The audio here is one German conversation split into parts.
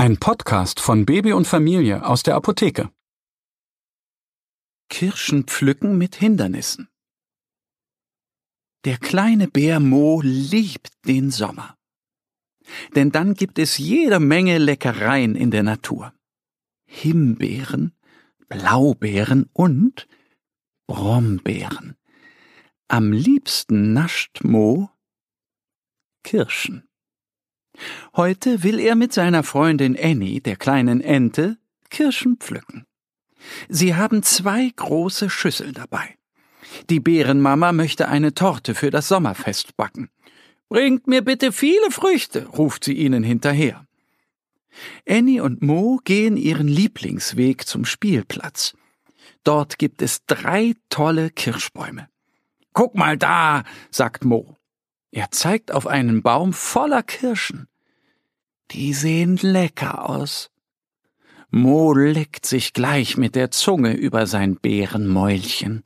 Ein Podcast von Baby und Familie aus der Apotheke. Kirschen pflücken mit Hindernissen. Der kleine Bär Mo liebt den Sommer. Denn dann gibt es jede Menge Leckereien in der Natur. Himbeeren, Blaubeeren und Brombeeren. Am liebsten nascht Mo Kirschen. Heute will er mit seiner Freundin Annie, der kleinen Ente, Kirschen pflücken. Sie haben zwei große Schüsseln dabei. Die Bärenmama möchte eine Torte für das Sommerfest backen. Bringt mir bitte viele Früchte, ruft sie ihnen hinterher. Annie und Mo gehen ihren Lieblingsweg zum Spielplatz. Dort gibt es drei tolle Kirschbäume. Guck mal da, sagt Mo. Er zeigt auf einen Baum voller Kirschen. Die sehen lecker aus. Mo leckt sich gleich mit der Zunge über sein Bärenmäulchen.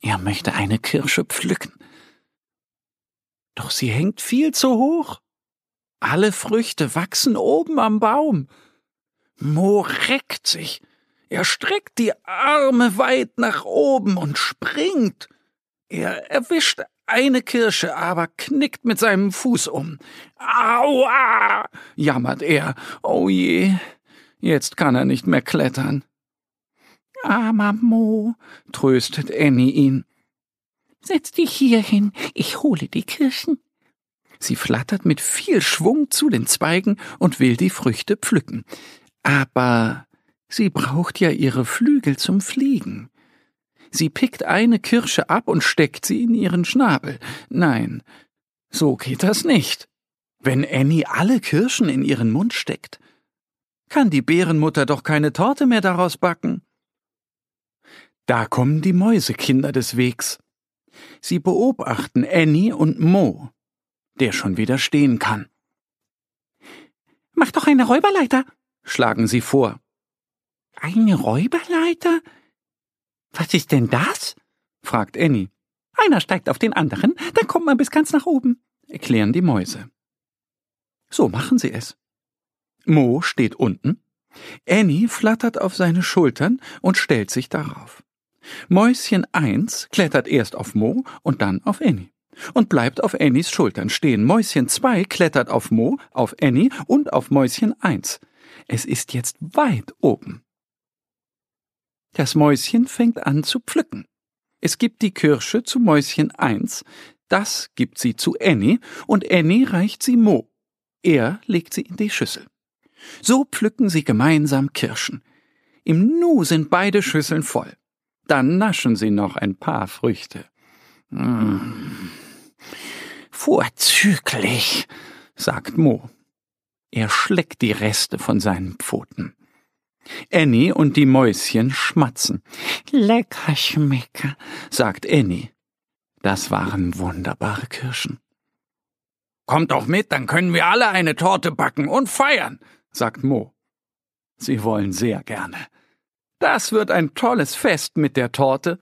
Er möchte eine Kirsche pflücken. Doch sie hängt viel zu hoch. Alle Früchte wachsen oben am Baum. Mo reckt sich. Er streckt die Arme weit nach oben und springt. Er erwischt eine Kirsche, aber knickt mit seinem Fuß um. Aua! jammert er. Oh je, jetzt kann er nicht mehr klettern. Armer Mo, tröstet Annie ihn. Setz dich hier hin, ich hole die Kirschen. Sie flattert mit viel Schwung zu den Zweigen und will die Früchte pflücken. Aber sie braucht ja ihre Flügel zum Fliegen. Sie pickt eine Kirsche ab und steckt sie in ihren Schnabel. Nein, so geht das nicht. Wenn Annie alle Kirschen in ihren Mund steckt, kann die Bärenmutter doch keine Torte mehr daraus backen. Da kommen die Mäusekinder des Wegs. Sie beobachten Annie und Mo, der schon wieder stehen kann. Mach doch eine Räuberleiter, schlagen sie vor. Eine Räuberleiter? Was ist denn das? fragt Annie. Einer steigt auf den anderen, dann kommt man bis ganz nach oben, erklären die Mäuse. So machen sie es. Mo steht unten, Annie flattert auf seine Schultern und stellt sich darauf. Mäuschen eins klettert erst auf Mo und dann auf Annie und bleibt auf Annies Schultern stehen. Mäuschen zwei klettert auf Mo, auf Annie und auf Mäuschen eins. Es ist jetzt weit oben. Das Mäuschen fängt an zu pflücken. Es gibt die Kirsche zu Mäuschen eins, das gibt sie zu Annie und Annie reicht sie Mo. Er legt sie in die Schüssel. So pflücken sie gemeinsam Kirschen. Im Nu sind beide Schüsseln voll. Dann naschen sie noch ein paar Früchte. Mmh. Vorzüglich, sagt Mo. Er schleckt die Reste von seinen Pfoten. Annie und die Mäuschen schmatzen. Lecker schmecke, sagt Annie. Das waren wunderbare Kirschen. Kommt doch mit, dann können wir alle eine Torte backen und feiern, sagt Mo. Sie wollen sehr gerne. Das wird ein tolles Fest mit der Torte.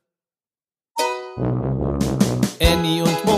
Annie und Mo,